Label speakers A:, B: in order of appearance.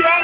A: 家